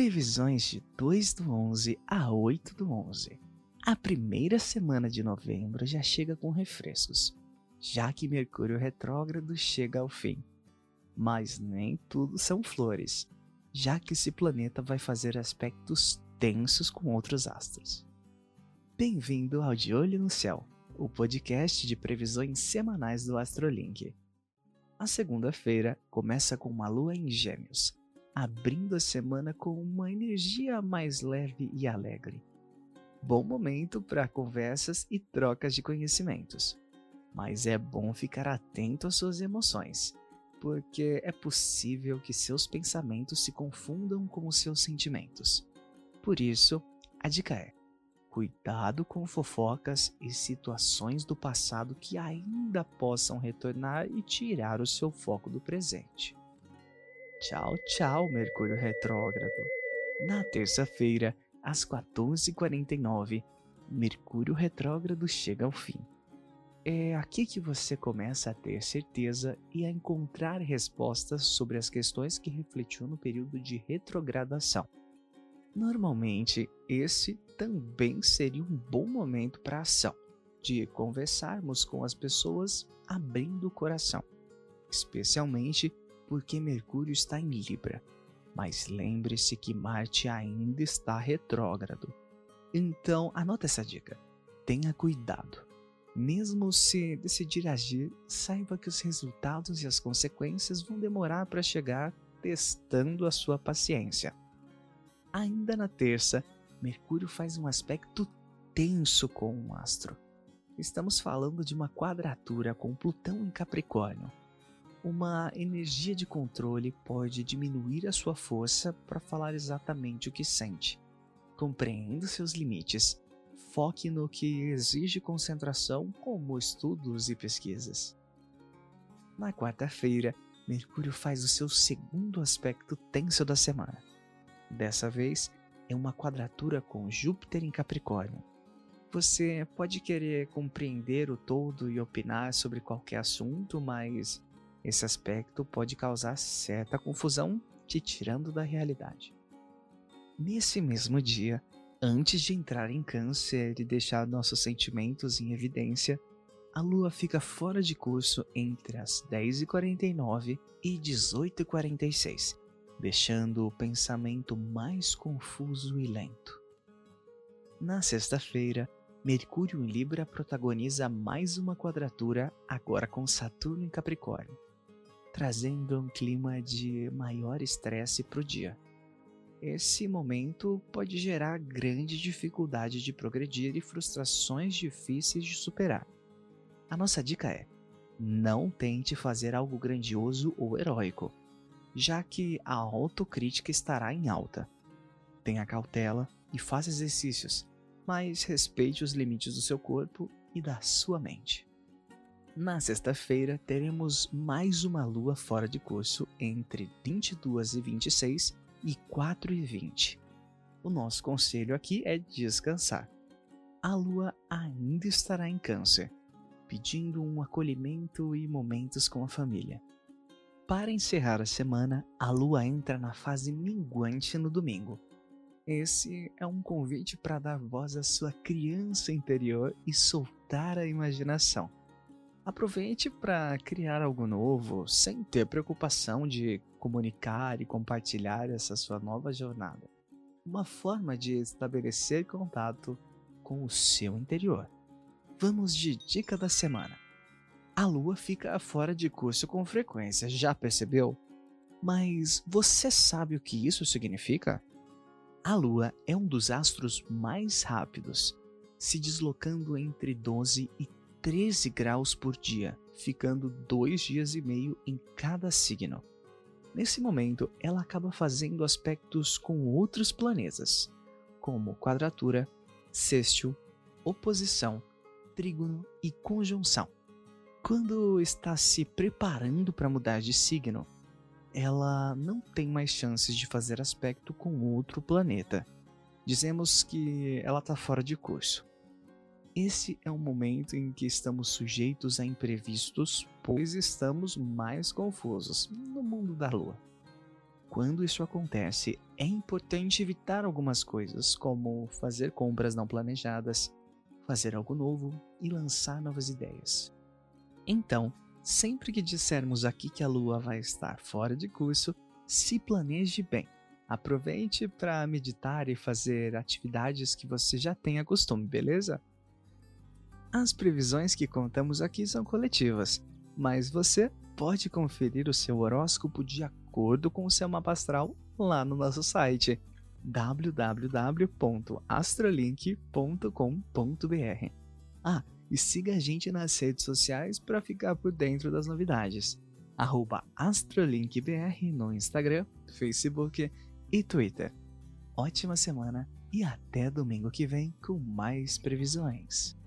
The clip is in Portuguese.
Previsões de 2 do 11 a 8 do 11. A primeira semana de novembro já chega com refrescos, já que Mercúrio retrógrado chega ao fim. Mas nem tudo são flores, já que esse planeta vai fazer aspectos tensos com outros astros. Bem-vindo ao De Olho no Céu, o podcast de previsões semanais do Astrolink. A segunda-feira começa com uma lua em Gêmeos, abrindo a semana com uma energia mais leve e alegre. Bom momento para conversas e trocas de conhecimentos. Mas é bom ficar atento às suas emoções, porque é possível que seus pensamentos se confundam com os seus sentimentos. Por isso, a dica é: Cuidado com fofocas e situações do passado que ainda possam retornar e tirar o seu foco do presente. Tchau, tchau, Mercúrio Retrógrado. Na terça-feira, às 14h49, Mercúrio Retrógrado chega ao fim. É aqui que você começa a ter certeza e a encontrar respostas sobre as questões que refletiu no período de retrogradação. Normalmente, esse também seria um bom momento para ação, de conversarmos com as pessoas abrindo o coração, especialmente porque Mercúrio está em Libra. Mas lembre-se que Marte ainda está retrógrado. Então, anota essa dica. Tenha cuidado. Mesmo se decidir agir, saiba que os resultados e as consequências vão demorar para chegar, testando a sua paciência. Ainda na terça, Mercúrio faz um aspecto tenso com um astro. Estamos falando de uma quadratura com Plutão em Capricórnio. Uma energia de controle pode diminuir a sua força para falar exatamente o que sente. Compreenda seus limites. Foque no que exige concentração, como estudos e pesquisas. Na quarta-feira, Mercúrio faz o seu segundo aspecto tenso da semana. Dessa vez, é uma quadratura com Júpiter em Capricórnio. Você pode querer compreender o todo e opinar sobre qualquer assunto, mas esse aspecto pode causar certa confusão, te tirando da realidade. Nesse mesmo dia, antes de entrar em Câncer e deixar nossos sentimentos em evidência, a Lua fica fora de curso entre as 10h49 e 18h46, deixando o pensamento mais confuso e lento. Na sexta-feira, Mercúrio em Libra protagoniza mais uma quadratura, agora com Saturno em Capricórnio, trazendo um clima de maior estresse para o dia. Esse momento pode gerar grande dificuldade de progredir e frustrações difíceis de superar. A nossa dica é: não tente fazer algo grandioso ou heróico já que a autocrítica estará em alta. Tenha cautela e faça exercícios, mas respeite os limites do seu corpo e da sua mente. Na sexta-feira, teremos mais uma lua fora de curso entre 22 e 26 e 4 e 20. O nosso conselho aqui é descansar. A lua ainda estará em Câncer, pedindo um acolhimento e momentos com a família. Para encerrar a semana, a lua entra na fase minguante no domingo. Esse é um convite para dar voz à sua criança interior e soltar a imaginação. Aproveite para criar algo novo sem ter preocupação de comunicar e compartilhar essa sua nova jornada. Uma forma de estabelecer contato com o seu interior. Vamos de dica da semana a Lua fica fora de curso com frequência, já percebeu? Mas você sabe o que isso significa? A Lua é um dos astros mais rápidos, se deslocando entre 12 e 13 graus por dia, ficando dois dias e meio em cada signo. Nesse momento, ela acaba fazendo aspectos com outros planetas, como quadratura, sextil, oposição, trígono e conjunção. Quando está se preparando para mudar de signo, ela não tem mais chances de fazer aspecto com outro planeta. Dizemos que ela está fora de curso. Esse é um momento em que estamos sujeitos a imprevistos, pois estamos mais confusos no mundo da Lua. quando isso acontece, é importante evitar algumas coisas, como fazer compras não planejadas, fazer algo novo e lançar novas ideias. Então, sempre que dissermos aqui que a lua vai estar fora de curso, se planeje bem. Aproveite para meditar e fazer atividades que você já tenha costume, beleza? As previsões que contamos aqui são coletivas, mas você pode conferir o seu horóscopo de acordo com o seu mapa astral lá no nosso site www.astrolink.com.br. Ah, e siga a gente nas redes sociais para ficar por dentro das novidades. AstroLinkBR no Instagram, Facebook e Twitter. Ótima semana e até domingo que vem com mais previsões.